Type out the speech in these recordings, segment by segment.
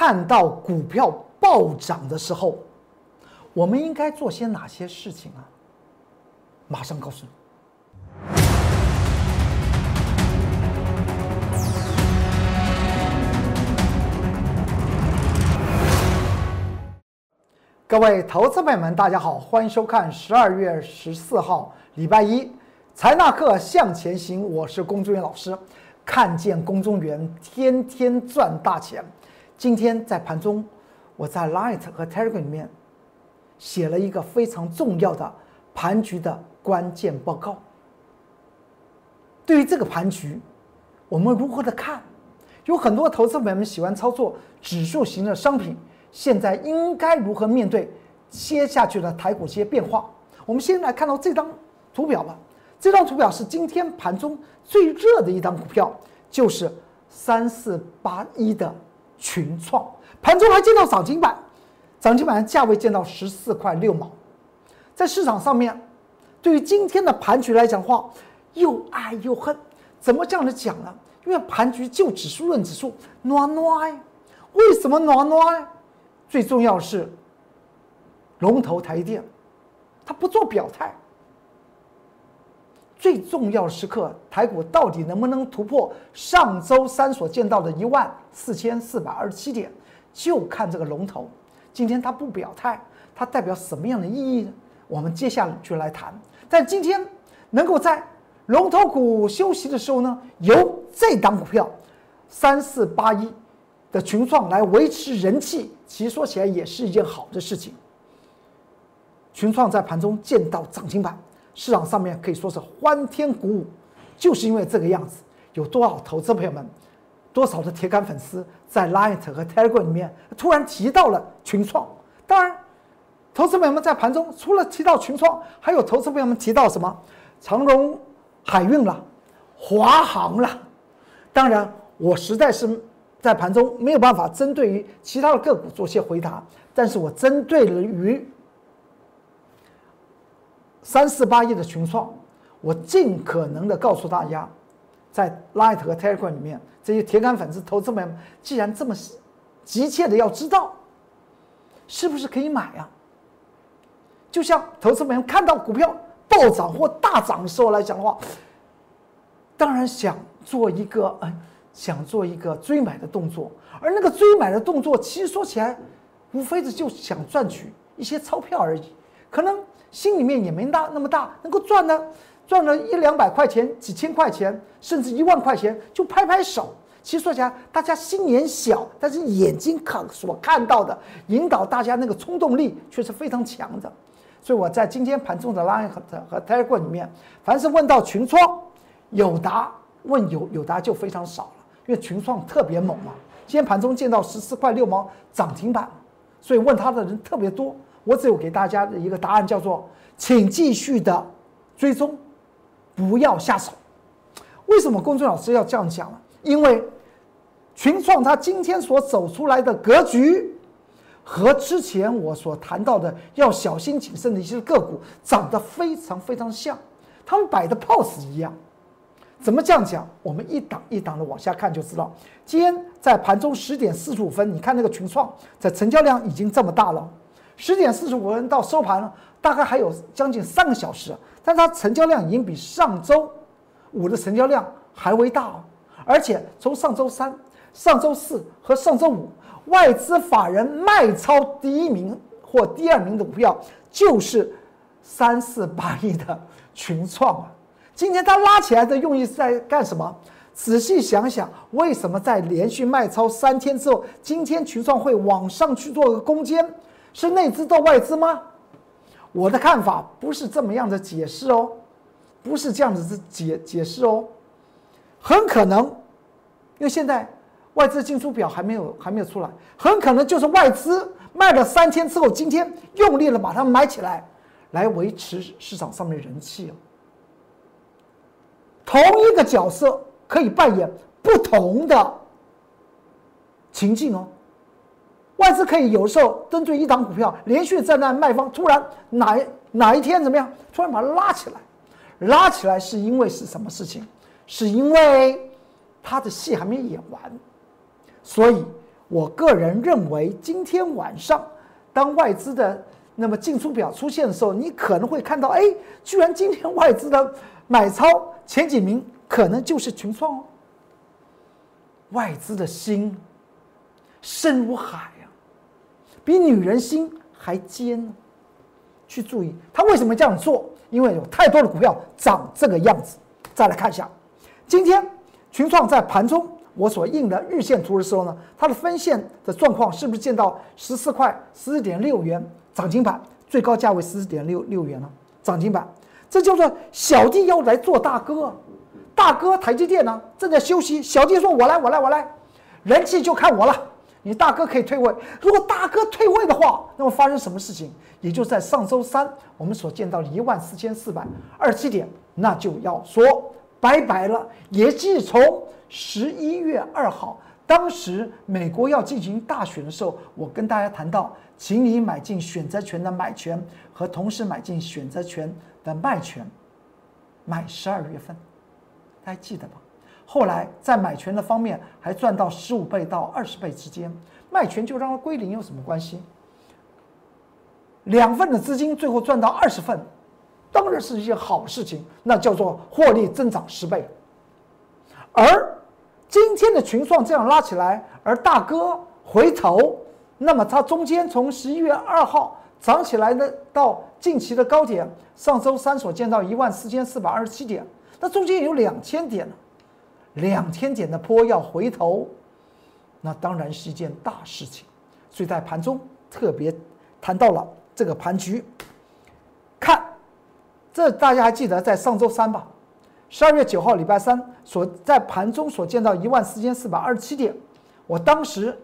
看到股票暴涨的时候，我们应该做些哪些事情啊？马上告诉你。各位投资朋友们，大家好，欢迎收看十二月十四号礼拜一财纳课向前行，我是龚忠元老师。看见龚忠元天天赚大钱。今天在盘中，我在 Light 和 Telegram 里面写了一个非常重要的盘局的关键报告。对于这个盘局，我们如何的看？有很多投资朋友们喜欢操作指数型的商品。现在应该如何面对接下去的台股一些变化？我们先来看到这张图表吧。这张图表是今天盘中最热的一张股票，就是三四八一的群创，盘中还见到涨停板，涨停板价位见到十四块六毛。在市场上面，对于今天的盘局来讲话，又爱又恨。怎么这样的讲呢？因为盘局就指数论指数，暖暖，为什么暖暖？最重要是，龙头台电，它不做表态。最重要时刻，台股到底能不能突破上周三所见到的一万四千四百二十七点，就看这个龙头。今天它不表态，它代表什么样的意义呢？我们接下来就来谈。但今天能够在龙头股休息的时候呢，由这档股票三四八一的群创来维持人气。其实说起来也是一件好的事情。群创在盘中见到涨停板，市场上面可以说是欢天鼓舞，就是因为这个样子。有多少投资朋友们，多少的铁杆粉丝在 Light 和 Telegram 里面突然提到了群创？当然，投资朋友们在盘中除了提到群创，还有投资朋友们提到什么？长荣海运了，华航了。当然，我实在是。在盘中没有办法针对于其他的个股做些回答，但是我针对了于三四八亿的群创，我尽可能的告诉大家，在 Light 和 Telegram 里面这些铁杆粉丝投资们，既然这么急切的要知道，是不是可以买啊？就像投资们看到股票暴涨或大涨的时候来讲的话，当然想做一个嗯。想做一个追买的动作，而那个追买的动作，其实说起来，无非是就想赚取一些钞票而已，可能心里面也没大那么大，能够赚呢，赚了一两百块钱、几千块钱，甚至一万块钱，就拍拍手。其实说起来，大家心眼小，但是眼睛看所看到的，引导大家那个冲动力却是非常强的。所以我在今天盘中的 Line 和和 Telegram 里面，凡是问到群创、有答，问有，有答就非常少了。因为群创特别猛嘛，今天盘中见到十四块六毛涨停板，所以问他的人特别多。我只有给大家的一个答案叫做，请继续的追踪，不要下手。为什么公众老师要这样讲呢？因为群创它今天所走出来的格局，和之前我所谈到的要小心谨慎的一些个股长得非常非常像，他们摆的 pose 一样。怎么这样讲？我们一档一档的往下看就知道。今天在盘中十点四十五分，你看那个群创，在成交量已经这么大了。十点四十五分到收盘了，大概还有将近三个小时，但它成交量已经比上周五的成交量还为大哦。而且从上周三、上周四和上周五，外资法人卖超第一名或第二名的股票就是三四八亿的群创啊。今天它拉起来的用意是在干什么？仔细想想，为什么在连续卖超三天之后，今天群创会往上去做个攻坚？是内资到外资吗？我的看法不是这么样的解释哦，不是这样子的解解释哦，很可能，因为现在外资进出表还没有还没有出来，很可能就是外资卖了三天之后，今天用力的把它买起来，来维持市场上面人气哦。同一个角色可以扮演不同的情境哦。外资可以有时候针对一档股票连续站在卖方，突然哪哪一天怎么样，突然把它拉起来，拉起来是因为是什么事情？是因为他的戏还没演完，所以我个人认为，今天晚上当外资的那么进出表出现的时候，你可能会看到，哎，居然今天外资的买超前几名可能就是群创哦。外资的心深如海，比女人心还尖呢。去注意他为什么这样做？因为有太多的股票长这个样子。再来看一下，今天群创在盘中我所印的日线图的时候呢，它的分线的状况是不是见到十四块十四点六元涨停板，最高价位十四点六六元呢？涨停板，这叫做小弟要来做大哥。大哥，台积电呢正在休息。小弟说：“我来，我来，我来，人气就看我了。你大哥可以退位。如果大哥退位的话，那么发生什么事情？也就在上周三我们所见到的一万四千四百二七点，那就要说拜拜了。也即从十一月二号，当时美国要进行大选的时候，我跟大家谈到，请你买进选择权的买权和同时买进选择权的卖权，买十二月份。”还记得吧？后来在买权的方面还赚到十五倍到二十倍之间，卖权就让它归零有什么关系？两份的资金最后赚到二十份，当然是一件好事情，那叫做获利增长十倍。而今天的群创这样拉起来，而大哥回头，那么它中间从十一月二号涨起来的到近期的高点，上周三所见到一万四千四百二十七点。那中间有两千点两千点的坡要回头，那当然是一件大事情。所以在盘中特别谈到了这个盘局。看，这大家还记得在上周三吧？十二月九号礼拜三所在盘中所见到一万四千四百二十七点，我当时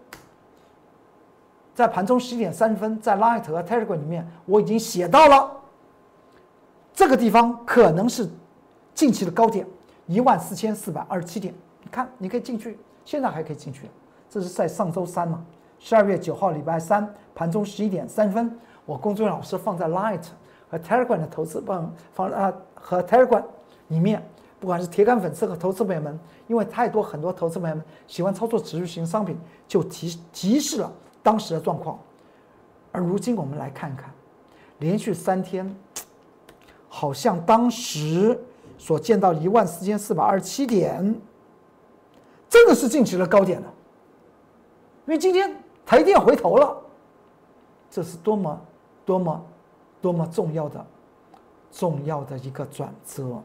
在盘中十一点三十分在 Light 和 Telegram 里面我已经写到了这个地方可能是。近期的高点一万四千四百二十七点，你看，你可以进去，现在还可以进去。这是在上周三嘛，十二月九号礼拜三盘中十一点三分，我工作老师放在 Light 和 Telegram 的投资放放啊和 Telegram 里面，不管是铁杆粉丝和投资朋友们，因为太多很多投资朋友们喜欢操作指数型商品，就提提示了当时的状况。而如今我们来看看，连续三天，好像当时。所见到一万四千四百二十七点，真的是近期的高点了。因为今天台电回头了，这是多么多么多么重要的重要的一个转折。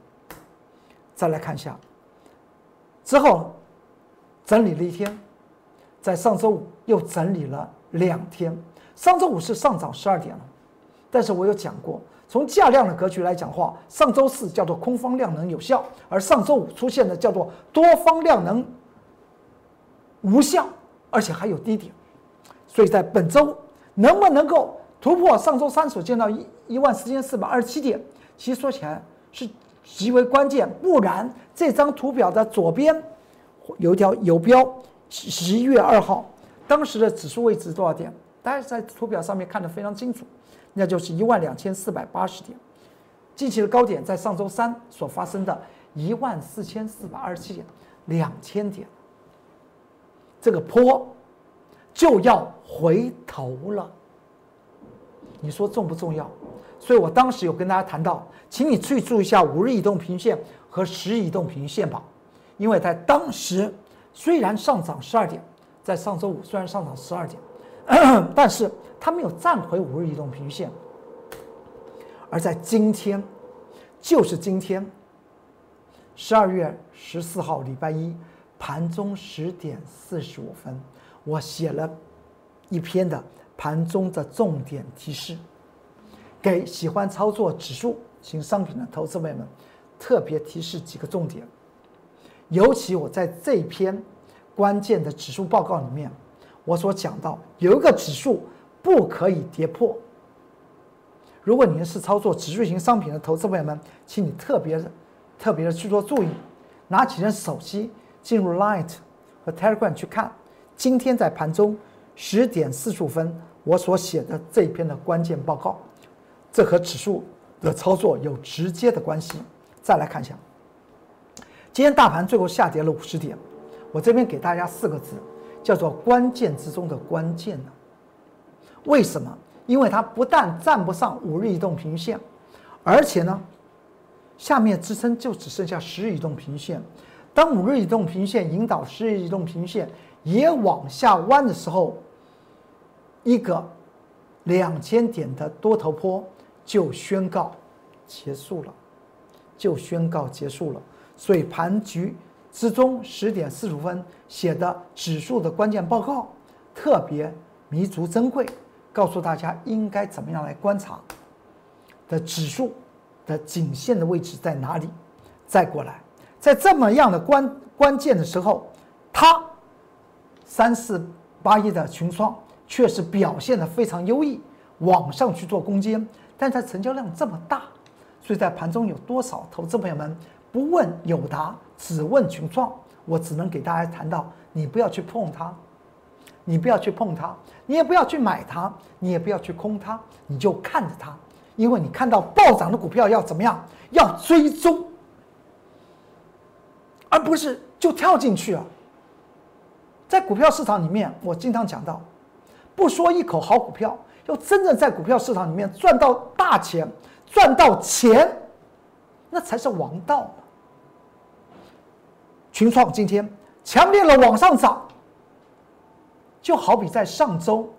再来看一下，之后整理了一天，在上周五又整理了两天。上周五是上涨十二点了，但是我有讲过。从价量的格局来讲话，上周四叫做空方量能有效，而上周五出现的叫做多方量能无效，而且还有低点。所以在本周能不能够突破上周三所见到一一万四千四百二十七点，其实说起来是极为关键。不然这张图表的左边有一条游标，十一月二号当时的指数位置多少点？大家在图表上面看得非常清楚。那就是一万两千四百八十点，近期的高点在上周三所发生的一万四千四百二十七点，两千点，这个坡就要回头了。你说重不重要？所以我当时有跟大家谈到，请你去注意一下五日移动平均线和十日移动平均线吧，因为在当时虽然上涨十二点，在上周五虽然上涨十二点。但是它没有站回五日移动平均线，而在今天，就是今天，十二月十四号礼拜一盘中十点四十五分，我写了一篇的盘中的重点提示，给喜欢操作指数型商品的投资朋友们，特别提示几个重点，尤其我在这篇关键的指数报告里面。我所讲到有一个指数不可以跌破。如果您是操作指数型商品的投资朋友们，请你特别、特别的去做注意，拿起你的手机进入 Light 和 Telegram 去看，今天在盘中十点四十五分我所写的这一篇的关键报告，这和指数的操作有直接的关系。再来看一下，今天大盘最后下跌了五十点，我这边给大家四个字。叫做关键之中的关键呢？为什么？因为它不但站不上五日移动平均线，而且呢，下面支撑就只剩下十日移动平均线。当五日移动平均线引导十日移动平均线也往下弯的时候，一个两千点的多头坡就宣告结束了，就宣告结束了。所以盘局之中十点四十五分写的指数的关键报告特别弥足珍贵，告诉大家应该怎么样来观察的指数的颈线的位置在哪里，再过来。在这么样的关关键的时候，它三四八一的群创确实表现的非常优异，往上去做攻坚，但它成交量这么大，所以在盘中有多少投资朋友们不问友达，只问群创，我只能给大家谈到，你不要去碰它，你不要去碰它，你也不要去买它，你也不要去空它，你就看着它，因为你看到暴涨的股票要怎么样，要追踪。而不是就跳进去啊！在股票市场里面，我经常讲到，不说一口好股票，要真正在股票市场里面赚到大钱、赚到钱，那才是王道。群创今天强烈的往上涨，就好比在上周、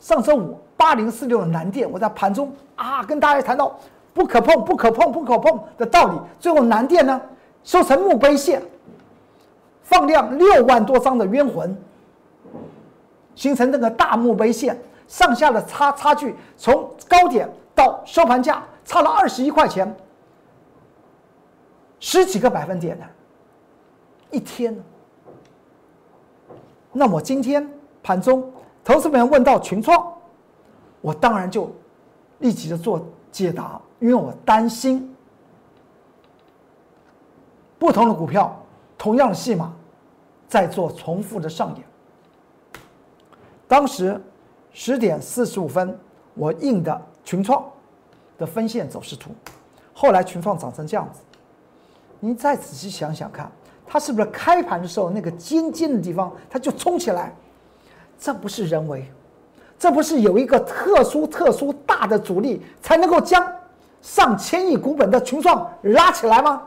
上周五八零四六的南电，我在盘中啊跟大家谈到不可碰、不可碰、不可碰的道理，最后南电呢？收成墓碑线，放量六万多张的冤魂，形成这个大墓碑线，上下的差差距从高点到收盘价差了二十一块钱，十几个百分点呢，一天。那么今天盘中，投资朋友问到群创，我当然就立即的做解答，因为我担心。不同的股票，同样的戏码，在做重复的上演。当时十点四十五分，我印的群创的分线走势图，后来群创涨成这样子。您再仔细想想看，它是不是开盘的时候那个尖尖的地方，它就冲起来？这不是人为，这不是有一个特殊特殊大的阻力才能够将上千亿股本的群创拉起来吗？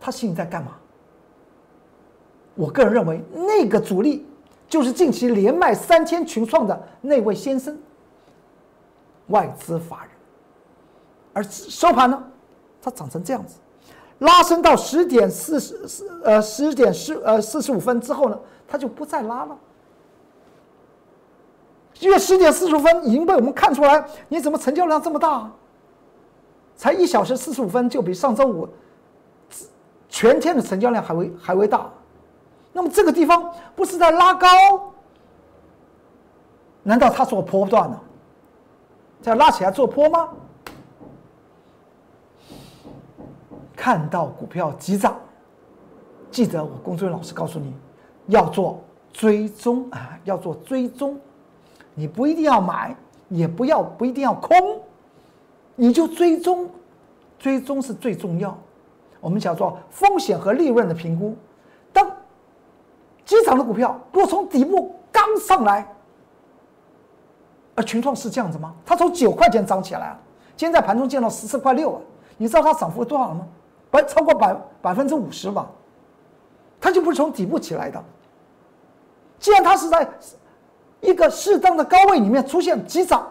他心里在干嘛？我个人认为，那个主力就是近期连卖三千群创的那位先生，外资法人。而收盘呢，它涨成这样子，拉升到十点四十四呃十点四呃四十五分之后呢，它就不再拉了。因为十点四十五分已经被我们看出来，你怎么成交量这么大？才一小时四十五分就比上周五。全天的成交量还会还会大，那么这个地方不是在拉高？难道它做波段呢？在拉起来做坡吗？看到股票急涨，记得我龚俊老师告诉你，要做追踪啊，要做追踪，你不一定要买，也不要不一定要空，你就追踪，追踪是最重要。我们叫做风险和利润的评估。当机场的股票若从底部刚上来，而群创是这样子吗？它从九块钱涨起来了，今天在盘中见到十四块六啊！你知道它涨幅多少了吗？百超过百百分之五十吧。它就不是从底部起来的。既然它是在一个适当的高位里面出现急涨，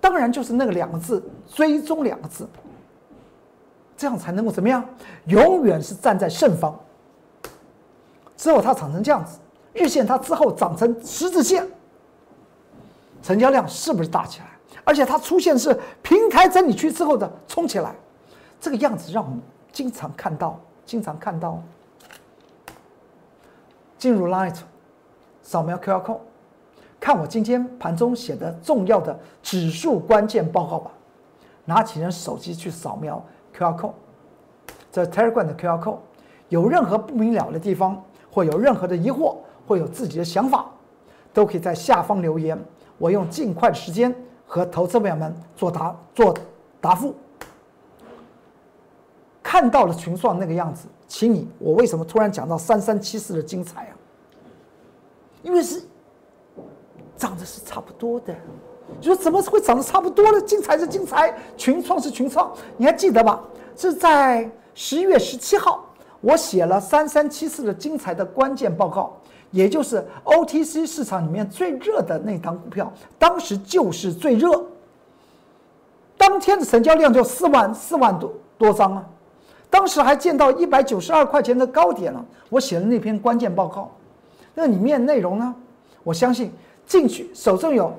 当然就是那个两个字“追踪”两个字。这样才能够怎么样？永远是站在胜方。之后它长成这样子，日线它之后长成十字线，成交量是不是大起来？而且它出现是平台整理区之后的冲起来，这个样子让我们经常看到，经常看到。进入 Light，扫描 QR code，看我今天盘中写的重要的指数关键报告吧。拿起人手机去扫描。QR code，这 Telegram 的 QR code，有任何不明了的地方，或有任何的疑惑，或有自己的想法，都可以在下方留言，我用尽快的时间和投资朋友们作答作答复。看到了群创那个样子，请你，我为什么突然讲到三三七四的精彩啊？因为是涨的是差不多的。你说怎么会涨得差不多呢？精彩是精彩，群创是群创，你还记得吧？是在十一月十七号，我写了三三七四的精彩的关键报告，也就是 OTC 市场里面最热的那档股票，当时就是最热，当天的成交量就四万四万多多张啊，当时还见到一百九十二块钱的高点了。我写了那篇关键报告，那里面内容呢，我相信进去手中有。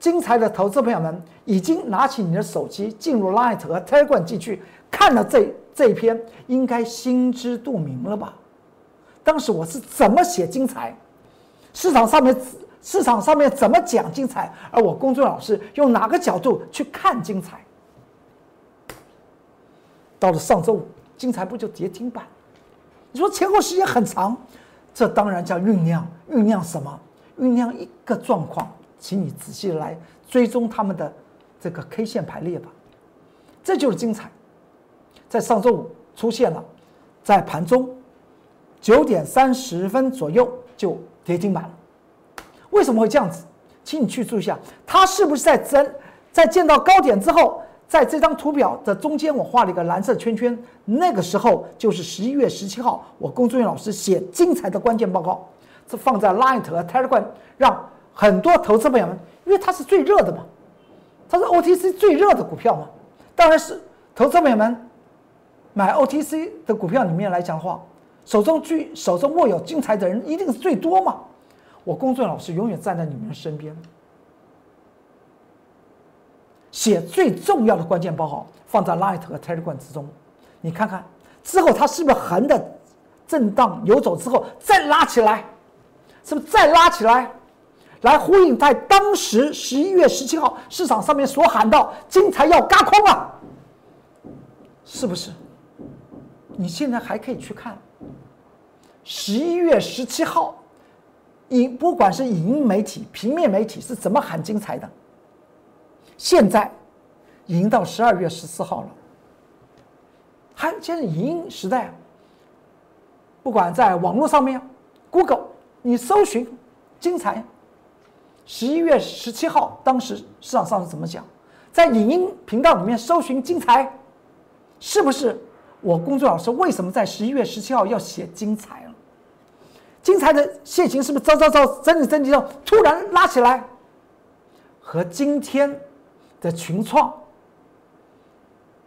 精彩的投资朋友们已经拿起你的手机进入 Light 和 Telegram 进去看了这这一篇，应该心知肚明了吧？当时我是怎么写精彩，市场上面市场上面怎么讲精彩，而我公众老师用哪个角度去看精彩？到了上周五，精彩不就跌停板？你说前后时间很长，这当然叫酝酿，酝酿什么？酝酿一个状况。请你仔细来追踪他们的这个 K 线排列吧，这就是精彩。在上周五出现了，在盘中九点三十分左右就跌停板了。为什么会这样子？请你去注意一下，它是不是在增？在见到高点之后，在这张图表的中间我画了一个蓝色圈圈，那个时候就是十一月十七号，我龚作员老师写精彩的关键报告，这放在 Light 和 Telegram 让。很多投资朋友们，因为它是最热的嘛，它是 OTC 最热的股票嘛，当然是投资朋友们买 OTC 的股票里面来讲的话，手中居手中握有精彩的人一定是最多嘛。我工作老师永远站在你们身边，写最重要的关键报告放在 Light 和 Telegram 之中，你看看之后它是不是横的震荡游走之后再拉起来，是不是再拉起来？来呼应在当时十一月十七号市场上面所喊到“金财要嘎空啊”，是不是？你现在还可以去看十一月十七号，影不管是影音媒体、平面媒体是怎么喊“精彩”的，现在已经到十二月十四号了，还现在影音时代，不管在网络上面，Google 你搜寻“精彩”。十一月十七号，当时市场上是怎么讲？在影音频道里面搜寻精彩，是不是？我工作老师为什么在十一月十七号要写精彩了？精彩的线型是不是招招招整理整理后突然拉起来？和今天的群创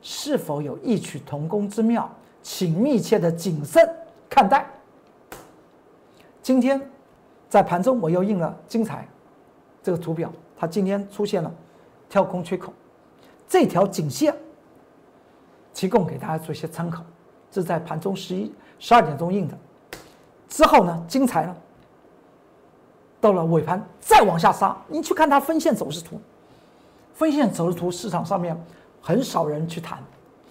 是否有异曲同工之妙？请密切的谨慎看待。今天在盘中我又印了精彩。这个图表，它今天出现了跳空缺口，这条颈线提供给大家做一些参考。这是在盘中十一十二点钟印的，之后呢，精彩呢，到了尾盘再往下杀。你去看它分线走势图，分线走势图市场上面很少人去谈，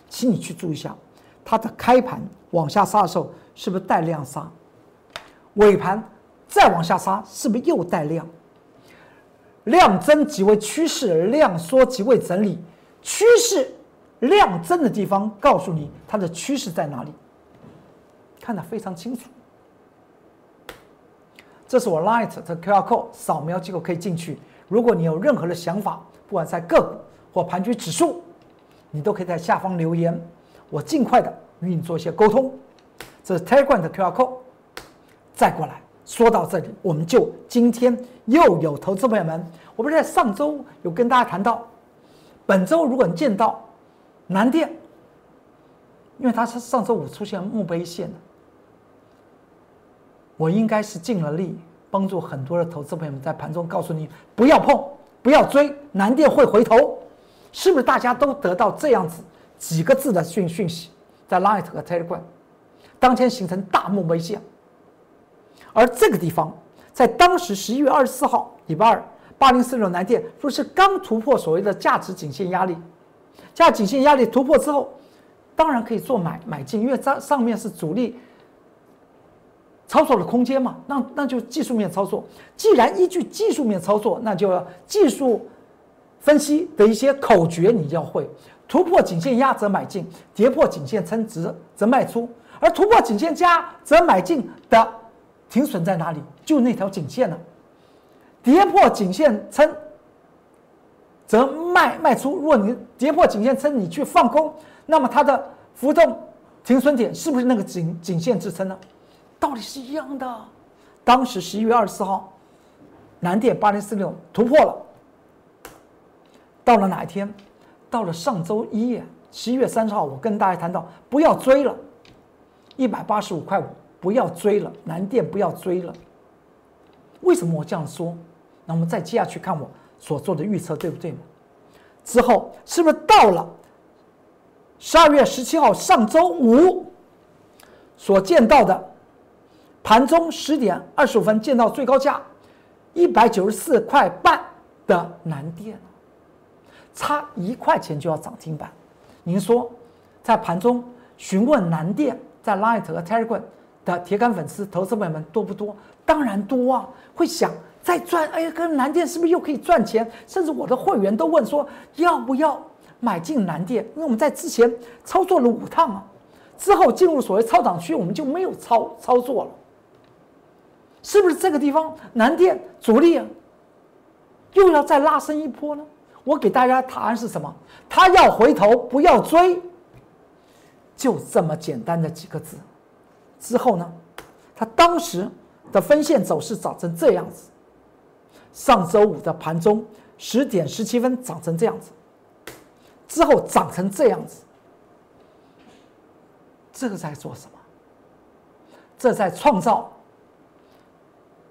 请你去注意一下，它的开盘往下杀的时候是不是带量杀？尾盘再往下杀是不是又带量？量增即为趋势，量缩即为整理。趋势量增的地方，告诉你它的趋势在哪里，看得非常清楚。这是我 Light 的 QR code，扫描即可可以进去。如果你有任何的想法，不管在个股或盘局指数，你都可以在下方留言，我尽快的与你做一些沟通。这是 Telegram 的 QR code，再过来。说到这里，我们就今天又有投资朋友们，我不是在上周有跟大家谈到，本周如果你见到南电，因为它是上周五出现墓碑线，我应该是尽了力帮助很多的投资朋友们在盘中告诉你不要碰，不要追，南电会回头，是不是大家都得到这样子几个字的讯讯息，在 Light 和 Telegram 当天形成大墓碑线。而这个地方，在当时十一月二十四号，礼拜二，八零四六南电说是刚突破所谓的价值颈线压力，价颈线压力突破之后，当然可以做买买进，因为上上面是主力操作的空间嘛，那那就技术面操作。既然依据技术面操作，那就要技术分析的一些口诀你要会，突破颈线压则买进，跌破颈线撑值则卖出，而突破颈线加则买进的。停损在哪里？就那条颈线了。跌破颈线撑，则卖卖出。如果你跌破颈线撑，你去放空，那么它的浮动停损点是不是那个颈颈线支撑呢？道理是一样的。当时十一月二十四号，南电八零四六突破了。到了哪一天？到了上周一，十一月三十号，我跟大家谈到不要追了，一百八十五块五。不要追了，南电不要追了。为什么我这样说？那我们再接下去看我所做的预测对不对之后是不是到了十二月十七号上周五所见到的盘中十点二十五分见到最高价一百九十四块半的南电，差一块钱就要涨停板。您说在盘中询问南电在 Light 和 Telegram。的铁杆粉丝、投资朋友们多不多？当然多啊！会想再赚，哎，跟南电是不是又可以赚钱？甚至我的会员都问说，要不要买进南电？因为我们在之前操作了五趟啊，之后进入所谓超涨区，我们就没有操操作了。是不是这个地方南电主力啊，又要再拉升一波呢？我给大家答案是什么？他要回头，不要追，就这么简单的几个字。之后呢，它当时的分线走势长成这样子。上周五的盘中十点十七分涨成这样子，之后涨成这样子，这个在做什么？这在创造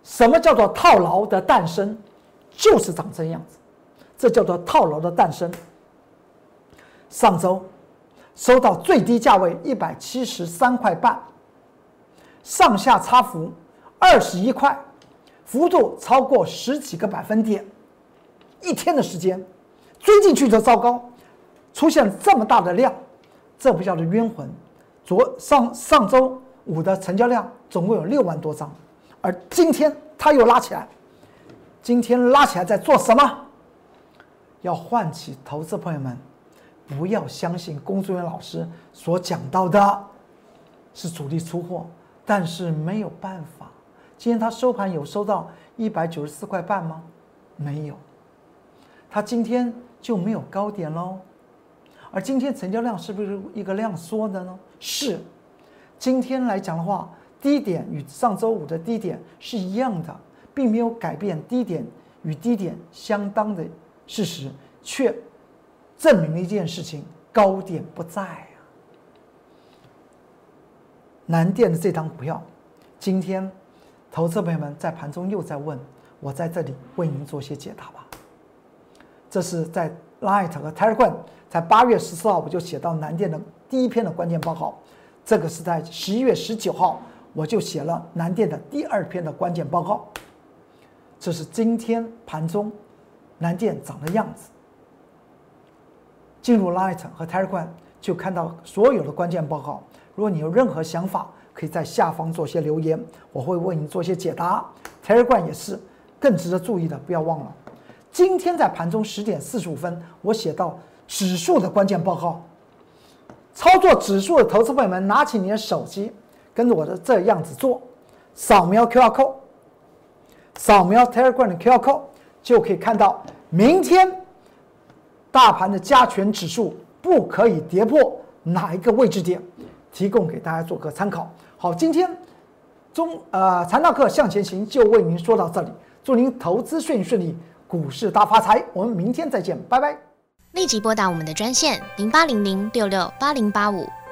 什么叫做套牢的诞生？就是长这样子，这叫做套牢的诞生。上周收到最低价位一百七十三块半。上下差幅二十一块，幅度超过十几个百分点，一天的时间追进去就糟糕，出现这么大的量，这不叫做冤魂。昨上上周五的成交量总共有六万多张，而今天它又拉起来，今天拉起来在做什么？要唤起投资朋友们，不要相信龚作人员老师所讲到的，是主力出货。但是没有办法，今天它收盘有收到一百九十四块半吗？没有，它今天就没有高点喽。而今天成交量是不是一个量缩的呢？是，今天来讲的话，低点与上周五的低点是一样的，并没有改变低点与低点相当的事实，却证明了一件事情：高点不在啊。南电的这张股票，今天投资朋友们在盘中又在问，我在这里为您做些解答吧。这是在 Light 和 Telegram 在八月十四号我就写到南电的第一篇的关键报告，这个是在十一月十九号我就写了南电的第二篇的关键报告。这是今天盘中南电涨的样子。进入 Light 和 Telegram 就看到所有的关键报告。如果你有任何想法，可以在下方做些留言，我会为你做些解答。Telegram 也是，更值得注意的，不要忘了，今天在盘中十点四十五分，我写到指数的关键报告。操作指数的投资朋友们，拿起你的手机，跟着我的这样子做，扫描 QR code，扫描 Telegram 的 QR code，就可以看到明天大盘的加权指数不可以跌破哪一个位置点。提供给大家做个参考。好，今天中呃财道课向前行就为您说到这里，祝您投资顺顺利，股市大发财。我们明天再见，拜拜。立即拨打我们的专线零八零零六六八零八五